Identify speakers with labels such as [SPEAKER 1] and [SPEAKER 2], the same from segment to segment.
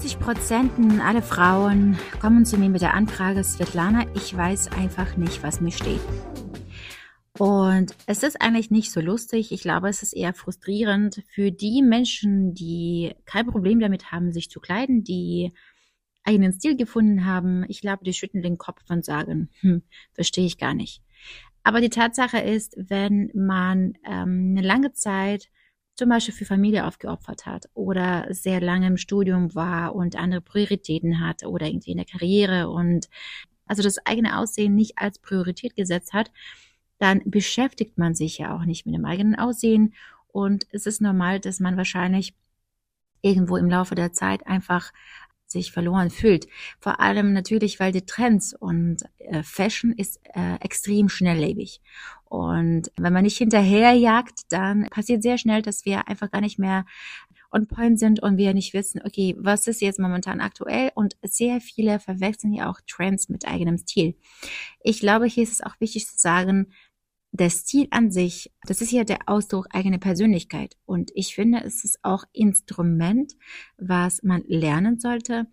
[SPEAKER 1] 90 Prozent aller Frauen kommen zu mir mit der Anfrage, Svetlana, ich weiß einfach nicht, was mir steht. Und es ist eigentlich nicht so lustig. Ich glaube, es ist eher frustrierend für die Menschen, die kein Problem damit haben, sich zu kleiden, die einen Stil gefunden haben. Ich glaube, die schütteln den Kopf und sagen, hm, verstehe ich gar nicht. Aber die Tatsache ist, wenn man ähm, eine lange Zeit zum Beispiel für Familie aufgeopfert hat oder sehr lange im Studium war und andere Prioritäten hat oder irgendwie in der Karriere und also das eigene Aussehen nicht als Priorität gesetzt hat, dann beschäftigt man sich ja auch nicht mit dem eigenen Aussehen. Und es ist normal, dass man wahrscheinlich irgendwo im Laufe der Zeit einfach sich verloren fühlt. Vor allem natürlich, weil die Trends und äh, Fashion ist äh, extrem schnelllebig. Und wenn man nicht hinterherjagt, dann passiert sehr schnell, dass wir einfach gar nicht mehr on point sind und wir nicht wissen, okay, was ist jetzt momentan aktuell und sehr viele verwechseln ja auch Trends mit eigenem Stil. Ich glaube, hier ist es auch wichtig zu sagen, der Stil an sich, das ist ja der Ausdruck eigener Persönlichkeit. Und ich finde, es ist auch Instrument, was man lernen sollte.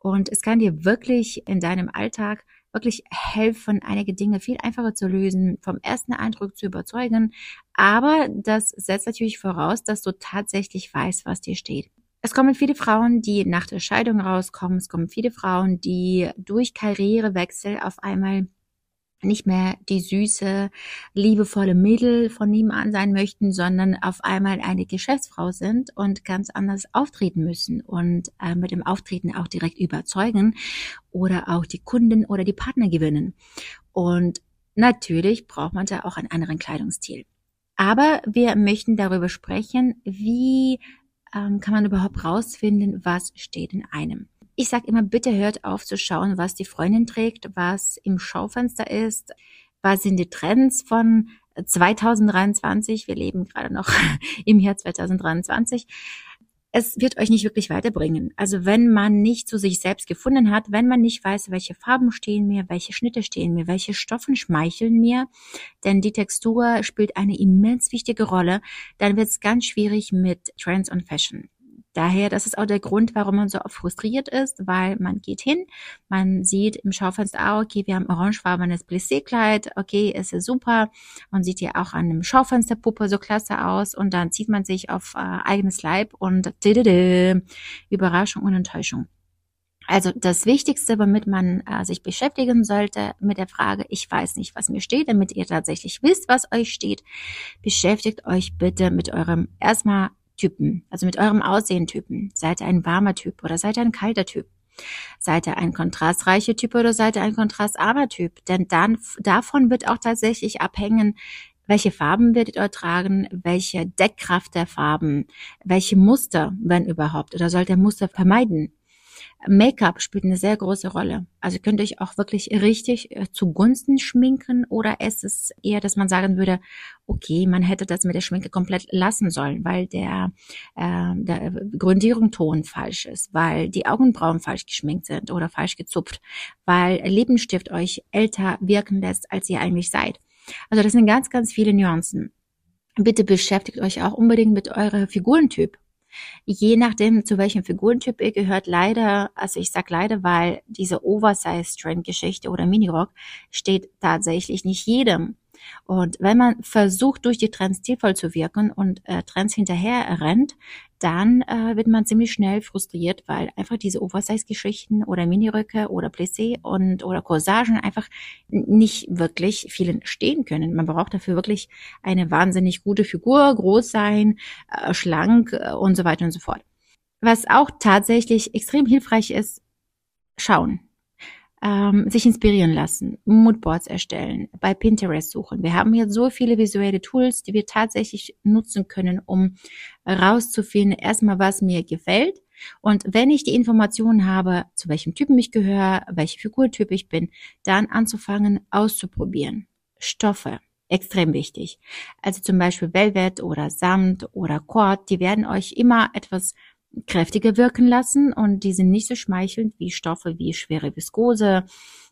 [SPEAKER 1] Und es kann dir wirklich in deinem Alltag wirklich helfen, einige Dinge viel einfacher zu lösen, vom ersten Eindruck zu überzeugen. Aber das setzt natürlich voraus, dass du tatsächlich weißt, was dir steht. Es kommen viele Frauen, die nach der Scheidung rauskommen. Es kommen viele Frauen, die durch Karrierewechsel auf einmal nicht mehr die süße, liebevolle Mädel von nebenan sein möchten, sondern auf einmal eine Geschäftsfrau sind und ganz anders auftreten müssen und äh, mit dem Auftreten auch direkt überzeugen oder auch die Kunden oder die Partner gewinnen. Und natürlich braucht man da auch einen anderen Kleidungsstil. Aber wir möchten darüber sprechen, wie ähm, kann man überhaupt rausfinden, was steht in einem. Ich sage immer, bitte hört auf zu schauen, was die Freundin trägt, was im Schaufenster ist, was sind die Trends von 2023. Wir leben gerade noch im Jahr 2023. Es wird euch nicht wirklich weiterbringen. Also wenn man nicht zu sich selbst gefunden hat, wenn man nicht weiß, welche Farben stehen mir, welche Schnitte stehen mir, welche Stoffen schmeicheln mir, denn die Textur spielt eine immens wichtige Rolle, dann wird es ganz schwierig mit Trends und Fashion. Daher, das ist auch der Grund, warum man so oft frustriert ist, weil man geht hin, man sieht im Schaufenster, ah, okay, wir haben orangefarbenes Plissé-Kleid, okay, ist ja super. Man sieht ja auch an dem Schaufensterpuppe so klasse aus und dann zieht man sich auf äh, eigenes Leib und didede, Überraschung und Enttäuschung. Also das Wichtigste, womit man äh, sich beschäftigen sollte mit der Frage, ich weiß nicht, was mir steht, damit ihr tatsächlich wisst, was euch steht, beschäftigt euch bitte mit eurem erstmal Typen, also mit eurem Aussehen-Typen. Seid ihr ein warmer Typ oder seid ihr ein kalter Typ? Seid ihr ein kontrastreicher Typ oder seid ihr ein kontrastarmer Typ? Denn dann, davon wird auch tatsächlich abhängen, welche Farben werdet ihr tragen, welche Deckkraft der Farben, welche Muster, wenn überhaupt, oder sollt ihr Muster vermeiden? Make-up spielt eine sehr große Rolle. Also könnt ihr euch auch wirklich richtig äh, zugunsten schminken oder ist es eher, dass man sagen würde, okay, man hätte das mit der Schminke komplett lassen sollen, weil der, äh, der Grundierungton falsch ist, weil die Augenbrauen falsch geschminkt sind oder falsch gezupft, weil Lippenstift euch älter wirken lässt, als ihr eigentlich seid. Also das sind ganz, ganz viele Nuancen. Bitte beschäftigt euch auch unbedingt mit eurer Figurentyp Je nachdem, zu welchem Figurentyp ihr gehört, leider, also ich sag leider, weil diese Oversize-Trend-Geschichte oder Minirock steht tatsächlich nicht jedem. Und wenn man versucht, durch die Trends stilvoll zu wirken und äh, Trends hinterher rennt, dann äh, wird man ziemlich schnell frustriert, weil einfach diese Oversize-Geschichten oder Miniröcke oder Plissé und oder Corsagen einfach nicht wirklich vielen stehen können. Man braucht dafür wirklich eine wahnsinnig gute Figur, groß sein, äh, schlank äh, und so weiter und so fort. Was auch tatsächlich extrem hilfreich ist, schauen ähm, sich inspirieren lassen, Moodboards erstellen, bei Pinterest suchen. Wir haben hier so viele visuelle Tools, die wir tatsächlich nutzen können, um rauszufinden, erstmal, was mir gefällt, Und wenn ich die Informationen habe, zu welchem Typen ich gehöre, welche Figurtyp ich bin, dann anzufangen auszuprobieren. Stoffe, extrem wichtig. Also zum Beispiel Velvet oder Samt oder Kord, die werden euch immer etwas kräftiger wirken lassen und die sind nicht so schmeichelnd wie Stoffe wie schwere Viskose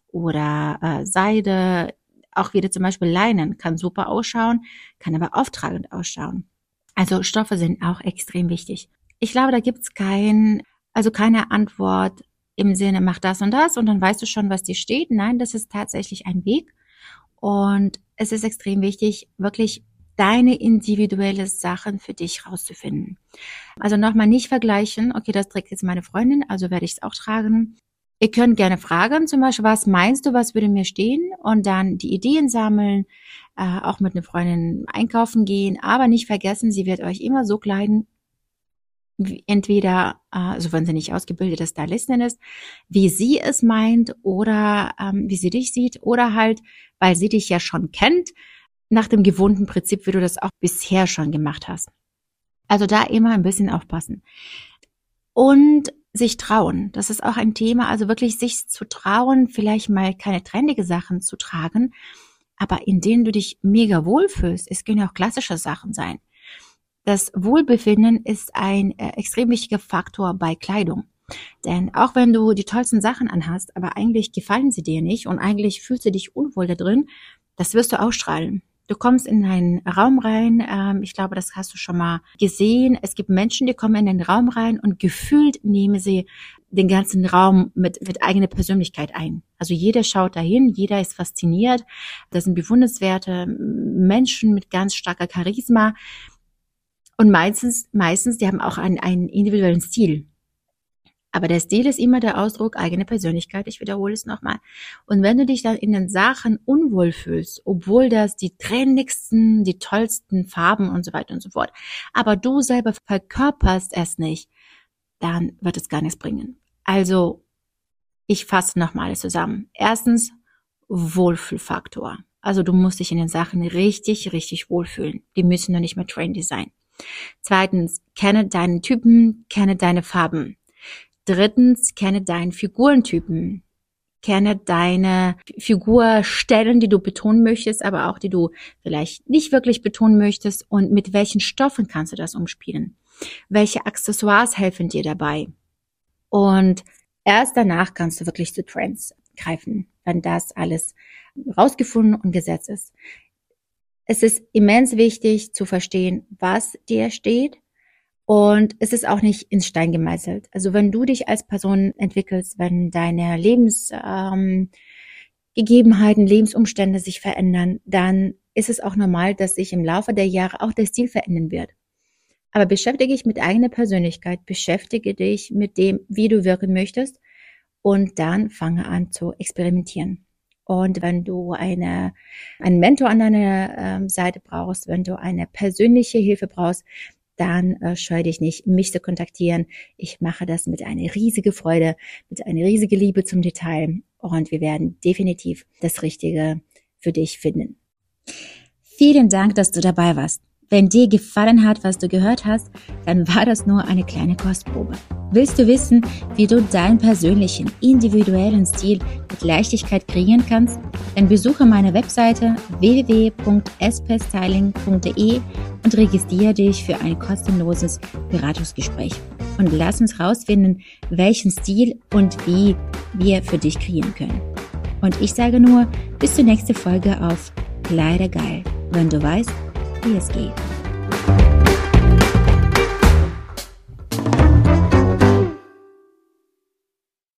[SPEAKER 1] oder äh, Seide. Auch wieder zum Beispiel Leinen kann super ausschauen, kann aber auftragend ausschauen. Also Stoffe sind auch extrem wichtig. Ich glaube, da gibt's kein, also keine Antwort im Sinne, mach das und das und dann weißt du schon, was dir steht. Nein, das ist tatsächlich ein Weg. Und es ist extrem wichtig, wirklich deine individuelle Sachen für dich rauszufinden. Also nochmal nicht vergleichen, okay, das trägt jetzt meine Freundin, also werde ich es auch tragen. Ihr könnt gerne fragen, zum Beispiel, was meinst du, was würde mir stehen? Und dann die Ideen sammeln, äh, auch mit einer Freundin einkaufen gehen, aber nicht vergessen, sie wird euch immer so kleiden, entweder, äh, also wenn sie nicht ausgebildete Stylistin ist, wie sie es meint oder ähm, wie sie dich sieht oder halt, weil sie dich ja schon kennt, nach dem gewohnten Prinzip, wie du das auch bisher schon gemacht hast. Also da immer ein bisschen aufpassen. Und sich trauen. Das ist auch ein Thema. Also wirklich sich zu trauen, vielleicht mal keine trendige Sachen zu tragen, aber in denen du dich mega wohlfühlst. Es können ja auch klassische Sachen sein. Das Wohlbefinden ist ein äh, extrem wichtiger Faktor bei Kleidung. Denn auch wenn du die tollsten Sachen anhast, aber eigentlich gefallen sie dir nicht und eigentlich fühlst du dich unwohl da drin, das wirst du ausstrahlen. Du kommst in einen Raum rein, ähm, ich glaube, das hast du schon mal gesehen. Es gibt Menschen, die kommen in den Raum rein und gefühlt nehmen sie den ganzen Raum mit, mit eigener Persönlichkeit ein. Also jeder schaut dahin, jeder ist fasziniert. Das sind bewundernswerte Menschen mit ganz starker Charisma. Und meistens, meistens, die haben auch einen, einen individuellen Stil. Aber der Stil ist immer der Ausdruck eigene Persönlichkeit. Ich wiederhole es nochmal. Und wenn du dich dann in den Sachen unwohl fühlst, obwohl das die trendigsten, die tollsten Farben und so weiter und so fort, aber du selber verkörperst es nicht, dann wird es gar nichts bringen. Also, ich fasse nochmal alles zusammen. Erstens, Wohlfühlfaktor. Also du musst dich in den Sachen richtig, richtig wohlfühlen. Die müssen noch nicht mehr trendy sein. Zweitens, kenne deinen Typen, kenne deine Farben. Drittens, kenne deinen Figurentypen. Kenne deine Figurstellen, die du betonen möchtest, aber auch die du vielleicht nicht wirklich betonen möchtest und mit welchen Stoffen kannst du das umspielen. Welche Accessoires helfen dir dabei? Und erst danach kannst du wirklich zu Trends greifen, wenn das alles rausgefunden und gesetzt ist. Es ist immens wichtig zu verstehen, was dir steht, und es ist auch nicht ins Stein gemeißelt. Also wenn du dich als Person entwickelst, wenn deine Lebensgegebenheiten, ähm, Lebensumstände sich verändern, dann ist es auch normal, dass sich im Laufe der Jahre auch der Stil verändern wird. Aber beschäftige dich mit eigener Persönlichkeit, beschäftige dich mit dem, wie du wirken möchtest und dann fange an zu experimentieren. Und wenn du eine, einen Mentor an deiner ähm, Seite brauchst, wenn du eine persönliche Hilfe brauchst, dann äh, scheu dich nicht, mich zu kontaktieren. Ich mache das mit einer riesigen Freude, mit einer riesigen Liebe zum Detail und wir werden definitiv das Richtige für dich finden. Vielen Dank, dass du dabei warst. Wenn dir gefallen hat, was du gehört hast, dann war das nur eine kleine Kostprobe. Willst du wissen, wie du deinen persönlichen, individuellen Stil mit Leichtigkeit kreieren kannst? Dann besuche meine Webseite www.spstyling.de und registriere dich für ein kostenloses Beratungsgespräch. Und lass uns rausfinden, welchen Stil und wie wir für dich kreieren können. Und ich sage nur, bis zur nächsten Folge auf Kleidergeil, wenn du weißt, wie es geht.